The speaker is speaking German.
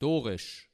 Dorisch